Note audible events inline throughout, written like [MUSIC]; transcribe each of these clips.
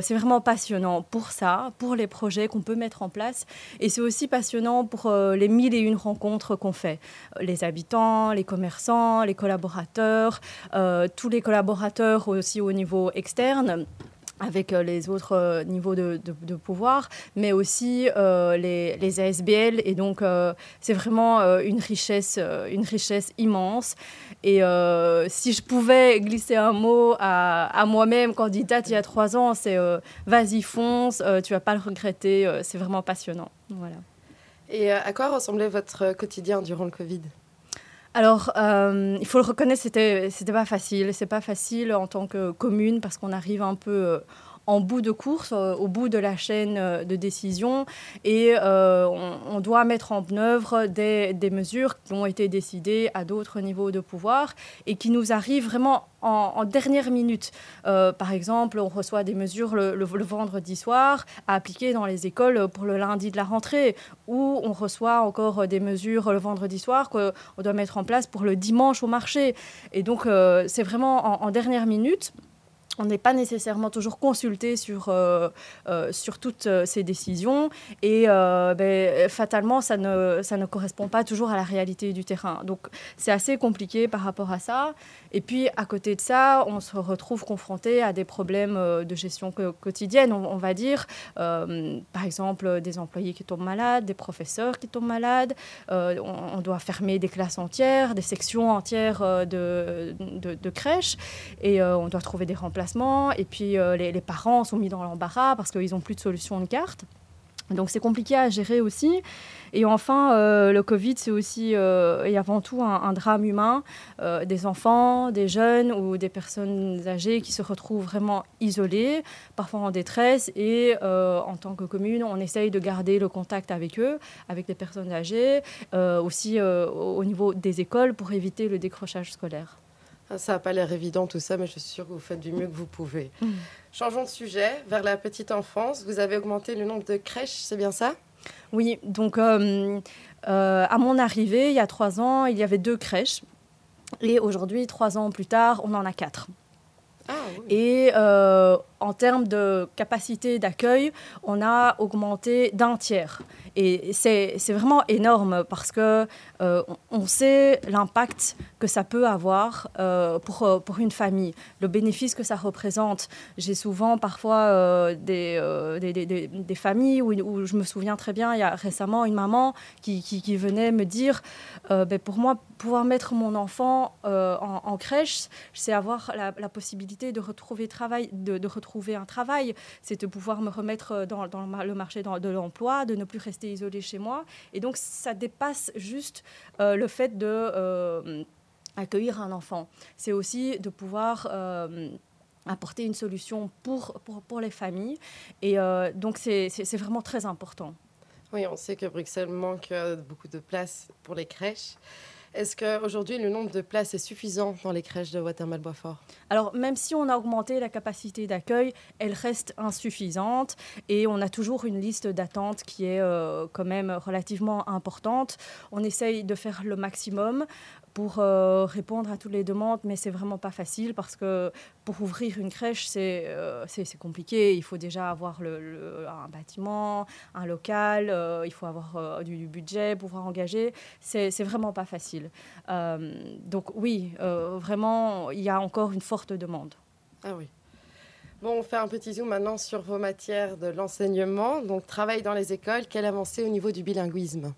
c'est vraiment passionnant pour ça, pour les projets qu'on peut mettre en place. Et c'est aussi passionnant pour les mille et une rencontres qu'on fait. Les habitants, les commerçants, les collaborateurs, tous les collaborateurs aussi au niveau externe avec euh, les autres euh, niveaux de, de, pouvoir, mais aussi euh, les, les, ASBL. Et donc, c'est vraiment une, richesse, une richesse immense. Et si je pouvais glisser un mot à, à moi-même, candidate il y a trois ans, c'est vas-y, fonce, tu vas pas le regretter, c'est vraiment passionnant. Voilà. Et à quoi ressemblait votre quotidien durant le Covid? Alors, euh, il faut le reconnaître, c'était c'était pas facile. C'est pas facile en tant que commune parce qu'on arrive un peu euh, en bout de course, euh, au bout de la chaîne euh, de décision, et euh, on, doit mettre en œuvre des, mesures qui ont été décidées à d'autres niveaux de pouvoir et qui nous arrivent vraiment en, dernière minute. par exemple, on reçoit des mesures le, vendredi soir à appliquer dans les écoles pour le lundi de la rentrée, ou on reçoit encore des mesures le vendredi soir qu'on doit mettre en place pour le dimanche au marché. Et donc, c'est vraiment en dernière minute on n'est pas nécessairement toujours consulté sur, euh, euh, sur toutes euh, ces décisions et ben, fatalement, ça ne, ça ne correspond pas toujours à la réalité du terrain. Donc, c'est assez compliqué par rapport à ça. Et puis, à côté de ça, on se retrouve confronté à des problèmes de gestion quotidienne, on, va dire. par exemple, des employés qui tombent malades, des professeurs qui tombent malades. On, doit fermer des classes entières, des sections entières de, de, de crèches et on doit trouver des et puis euh, les, parents sont mis dans l'embarras parce qu'ils n'ont plus de solution de carte. Donc c'est compliqué à gérer aussi. Et enfin, euh, le Covid, c'est aussi euh, et avant tout un, drame humain. des enfants, des jeunes ou des personnes âgées qui se retrouvent vraiment isolées, parfois en détresse. Et en tant que commune, on essaye de garder le contact avec eux, avec les personnes âgées, aussi au niveau des écoles pour éviter le décrochage scolaire. Ah, ça n'a pas l'air évident tout ça, mais je suis sûre que vous faites du mieux que vous pouvez. Mm. Changeons de sujet, vers la petite enfance. Vous avez augmenté le nombre de crèches, c'est bien ça? Oui, donc euh, euh, à mon arrivée, il y a trois ans, il y avait deux crèches. Et aujourd'hui, trois ans plus tard, on en a quatre. Ah, Et euh, en termes de capacité d'accueil, on a augmenté d'un tiers. Et c'est vraiment énorme parce que euh, on sait l'impact que ça peut avoir euh, pour, euh, pour une famille, le bénéfice que ça représente. J'ai souvent parfois des, des, des, familles où, je me souviens très bien, il y a récemment une maman qui, venait me dire, ben pour moi, pouvoir mettre mon enfant en, crèche, c'est avoir la, possibilité de retrouver, travail, de retrouver un travail, c'est de pouvoir me remettre dans, dans le marché de l'emploi, de ne plus rester isolé chez moi. Et donc, ça dépasse juste euh, le fait de euh, accueillir un enfant. C'est aussi de pouvoir euh, apporter une solution pour, pour, pour les familles. Et donc, c'est vraiment très important. Oui, on sait que Bruxelles manque beaucoup de place pour les crèches. Est-ce qu'aujourd'hui, le nombre de places est suffisant dans les crèches de Watermal-Boisfort Alors, même si on a augmenté la capacité d'accueil, elle reste insuffisante et on a toujours une liste d'attente qui est euh, quand même relativement importante. On essaye de faire le maximum pour euh, répondre à toutes les demandes, mais c'est vraiment pas facile parce que pour ouvrir une crèche, c'est euh, compliqué. Il faut déjà avoir le, un bâtiment, un local, euh, il faut avoir du, budget pour pouvoir engager. C'est vraiment pas facile. donc oui, vraiment, il y a encore une forte demande. Ah oui. Bon, on fait un petit zoom maintenant sur vos matières de l'enseignement. Donc, travail dans les écoles, quelle avancée au niveau du bilinguisme?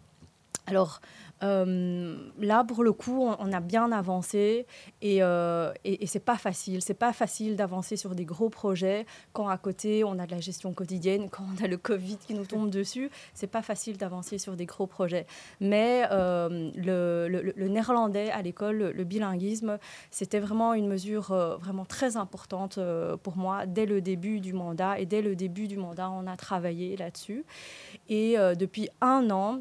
Alors, euh, là, pour le coup, on, a bien avancé et, euh, et, c'est pas facile. C'est pas facile d'avancer sur des gros projets quand à côté on a de la gestion quotidienne, quand on a le Covid qui nous tombe dessus. C'est pas facile d'avancer sur des gros projets. Mais euh, le, néerlandais à l'école, le, bilinguisme, c'était vraiment une mesure vraiment très importante pour moi dès le début du mandat. Et dès le début du mandat, on a travaillé là-dessus. Et depuis un an,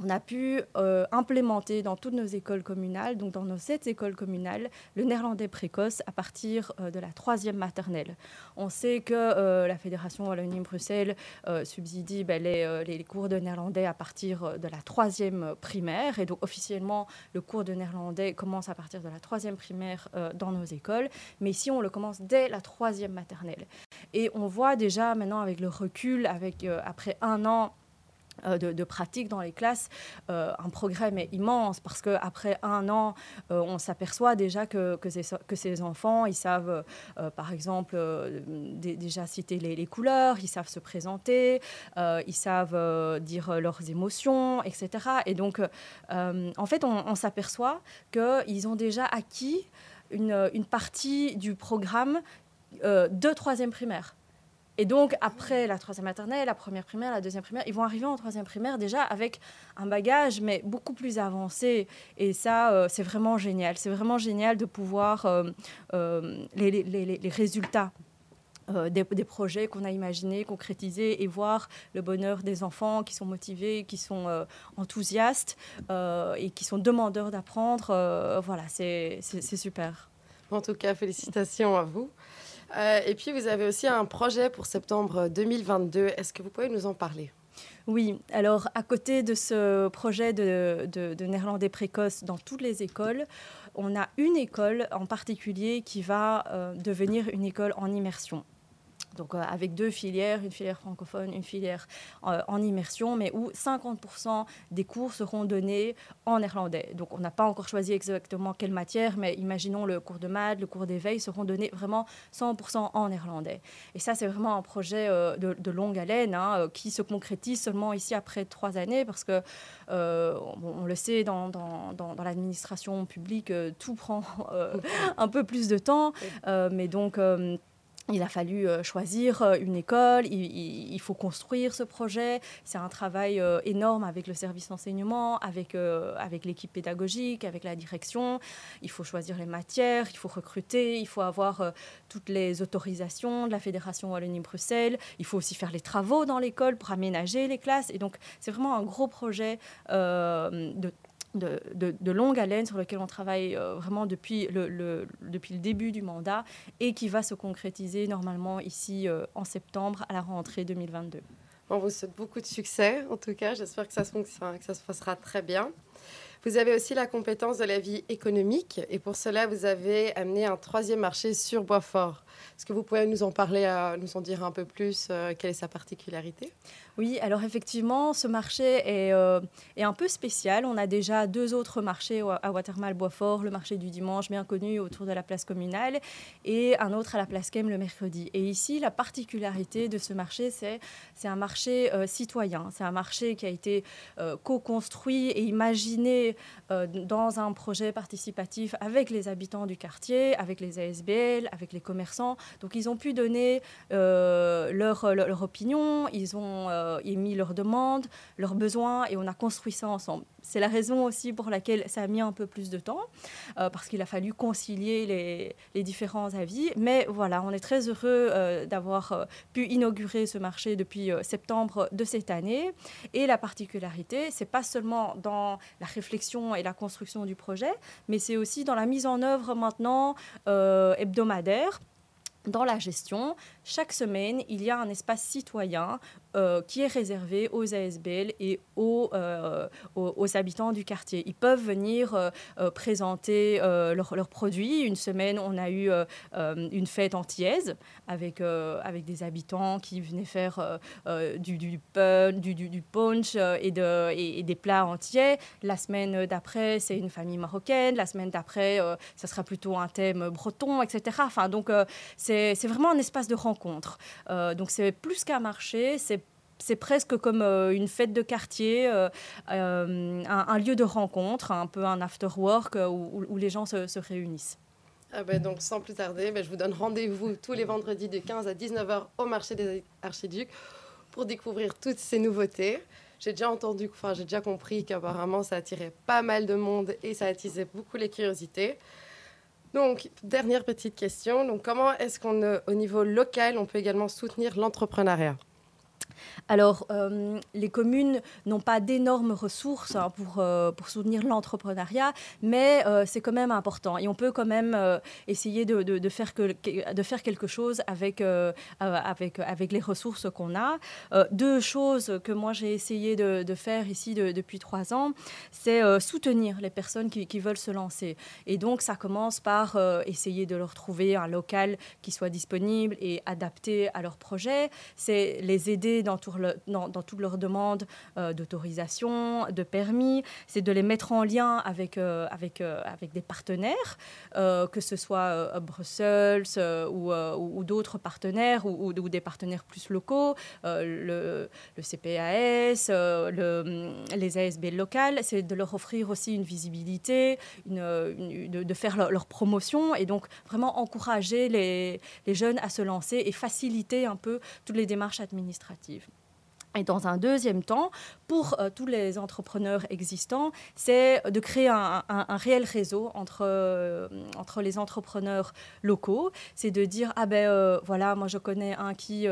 on a pu euh, implémenter dans toutes nos écoles communales, donc dans nos sept écoles communales, le néerlandais précoce à partir euh, de la troisième maternelle. On sait que euh, la Fédération Wallonie-Bruxelles subsidie ben, les, les, cours de néerlandais à partir de la troisième primaire, et donc officiellement le cours de néerlandais commence à partir de la troisième primaire dans nos écoles, mais ici on le commence dès la troisième maternelle. Et on voit déjà maintenant avec le recul, avec, après un an, euh, de, pratique dans les classes, euh, un progrès mais immense parce qu'après un an, euh, on s'aperçoit déjà que, ces, enfants, ils savent par exemple déjà citer les, couleurs, ils savent se présenter, ils savent dire leurs émotions, etc. Et donc, en fait, on, s'aperçoit qu'ils ont déjà acquis une, partie du programme de troisième primaire. Et donc, après la troisième maternelle, la première primaire, la deuxième primaire, ils vont arriver en troisième primaire déjà avec un bagage, mais beaucoup plus avancé. Et ça, euh, c'est vraiment génial. C'est vraiment génial de pouvoir euh, euh, les, résultats. Des, des, projets qu'on a imaginés, concrétisés et voir le bonheur des enfants qui sont motivés, qui sont enthousiastes et qui sont demandeurs d'apprendre. voilà, c'est super. En tout cas, félicitations à vous. Euh, et puis, vous avez aussi un projet pour septembre 2022. Est-ce que vous pouvez nous en parler? Oui, alors à côté de ce projet de, néerlandais précoce dans toutes les écoles, on a une école en particulier qui va euh, devenir une école en immersion donc euh, avec deux filières, une filière francophone, une filière euh, en immersion, mais où 50% des cours seront donnés en néerlandais. Donc on n'a pas encore choisi exactement quelle matière, mais imaginons le cours de maths, le cours d'éveil seront donnés vraiment 100% en néerlandais. Et ça, c'est vraiment un projet euh, de, longue haleine hein, qui se concrétise seulement ici après trois années, parce que on, le sait, dans, dans, dans, dans l'administration publique, tout prend [LAUGHS] un peu plus de temps, mais donc il a fallu euh, choisir euh, une école, il, faut construire ce projet. C'est un travail euh, énorme avec le service d'enseignement, avec, avec l'équipe pédagogique, avec la direction. Il faut choisir les matières, il faut recruter, il faut avoir toutes les autorisations de la Fédération Wallonie-Bruxelles. Il faut aussi faire les travaux dans l'école pour aménager les classes. Et donc, c'est vraiment un gros projet de de, longue haleine sur lequel on travaille euh, vraiment depuis le, depuis le début du mandat et qui va se concrétiser normalement ici euh, en septembre à la rentrée 2022. On vous souhaite beaucoup de succès en tout cas. J'espère que ça, se, que ça se passera très bien. Vous avez aussi la compétence de la vie économique et pour cela, vous avez amené un troisième marché sur Boisfort. Est-ce que vous pouvez nous en parler, euh, nous en dire un peu plus Quelle est sa particularité? Oui, alors effectivement, ce marché est, euh, est, un peu spécial. On a déjà deux autres marchés à Watermal-Boisfort, le marché du dimanche bien connu autour de la place communale et un autre à la place Kem le mercredi. Et ici, la particularité de ce marché, c'est c'est un marché euh, citoyen. C'est un marché qui a été euh, co-construit et imaginé dans un projet participatif avec les habitants du quartier, avec les ASBL, avec les commerçants. Donc ils ont pu donner leur, leur, opinion, ils ont euh, émis leurs demandes, leurs besoins, et on a construit ça ensemble. C'est la raison aussi pour laquelle ça a mis un peu plus de temps, euh, parce qu'il a fallu concilier les, les, différents avis. Mais voilà, on est très heureux euh, d'avoir pu inaugurer ce marché depuis septembre de cette année. Et la particularité, c'est pas seulement dans la réflexion et la construction du projet, mais c'est aussi dans la mise en œuvre maintenant hebdomadaire dans la gestion, chaque semaine, il y a un espace citoyen euh, qui est réservé aux ASBL et euh, aux, aux, habitants du quartier. Ils peuvent venir euh, présenter leurs produits. Une semaine, on a eu une fête antillaise avec, avec des habitants qui venaient faire du, punch et, des plats entiers. La semaine d'après, c'est une famille marocaine. La semaine d'après, ça sera plutôt un thème breton, etc. Enfin, donc, c'est vraiment un espace de rencontre. Donc, c'est plus qu'un marché, c'est presque comme euh, une fête de quartier, euh, euh, un, lieu de rencontre, un peu un after work où, les gens se, réunissent. Ah ben donc sans plus tarder, ben je vous donne rendez-vous tous les vendredis de 15 à 19h au marché des archiducs pour découvrir toutes ces nouveautés. J'ai déjà entendu, enfin j'ai déjà compris qu'apparemment ça attirait pas mal de monde et ça attisait beaucoup les curiosités. Donc, dernière petite question. Donc, comment est-ce qu'on, au niveau local, on peut également soutenir l'entrepreneuriat? Alors, euh, les communes n'ont pas d'énormes ressources hein, pour, euh, pour soutenir l'entrepreneuriat, mais euh, c'est quand même important. Et on peut quand même essayer de, de, faire que, de faire quelque chose avec, avec, avec les ressources qu'on a. deux choses que moi j'ai essayé de, faire ici depuis trois ans, c'est soutenir les personnes qui, qui, veulent se lancer. Et donc, ça commence par essayer de leur trouver un local qui soit disponible et adapté à leur projet. C'est les aider dans tout dans, toutes leurs demandes euh, d'autorisation, de permis, c'est de les mettre en lien avec, euh, avec, euh, avec des partenaires, que ce soit Bruxelles ou, d'autres partenaires ou, des partenaires plus locaux, le, le, CPAS, le, les ASB locales, c'est de leur offrir aussi une visibilité, de, faire leur, promotion et donc vraiment encourager les jeunes à se lancer et faciliter un peu toutes les démarches administratives administrative. Et dans un deuxième temps, pour euh, tous les entrepreneurs existants, c'est de créer un, réel réseau entre, euh, entre les entrepreneurs locaux. C'est de dire, ah ben euh, voilà, moi je connais un qui,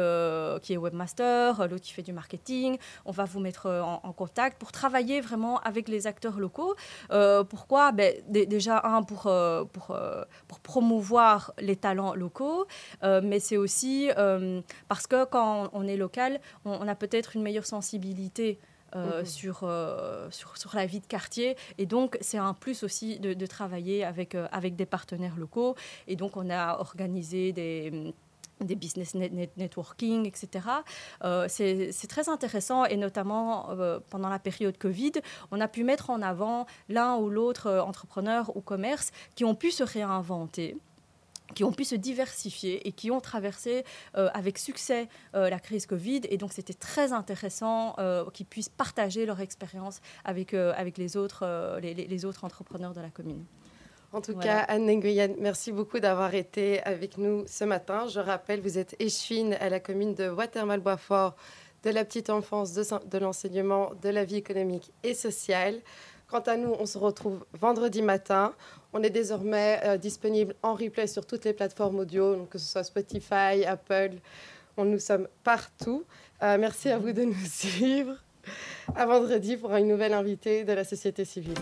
qui est webmaster, l'autre qui fait du marketing, on va vous mettre en, contact pour travailler vraiment avec les acteurs locaux. pourquoi? Ben, Déjà, un, pour, pour, pour promouvoir les talents locaux, mais c'est aussi parce que quand on est local, on a peut-être une meilleure sensibilité euh, mhm. sur, euh, sur, sur, la vie de quartier. Et donc, c'est un plus aussi de, de travailler avec, euh, avec des partenaires locaux. Et donc, on a organisé des des business networking, etc. c'est très intéressant et notamment pendant la période Covid, on a pu mettre en avant l'un ou l'autre entrepreneur ou commerce qui ont pu se réinventer qui ont pu se diversifier et qui ont traversé euh, avec succès euh, la crise Covid. Et donc, c'était très intéressant euh, qu'ils puissent partager leur expérience avec, avec les, autres, les, les, autres entrepreneurs de la commune. En tout cas, Anne Nguyen, merci beaucoup d'avoir été avec nous ce matin. Je rappelle, vous êtes échevine à la commune de Watermal-Boisfort, de la petite enfance, de, de l'enseignement, de la vie économique et sociale. Quant à nous, on se retrouve vendredi matin. On est désormais euh, disponible en replay sur toutes les plateformes audio, que ce soit Spotify, Apple. On, nous sommes partout. Euh, merci à vous de nous [LAUGHS] suivre. À vendredi pour une nouvelle invitée de la société civile.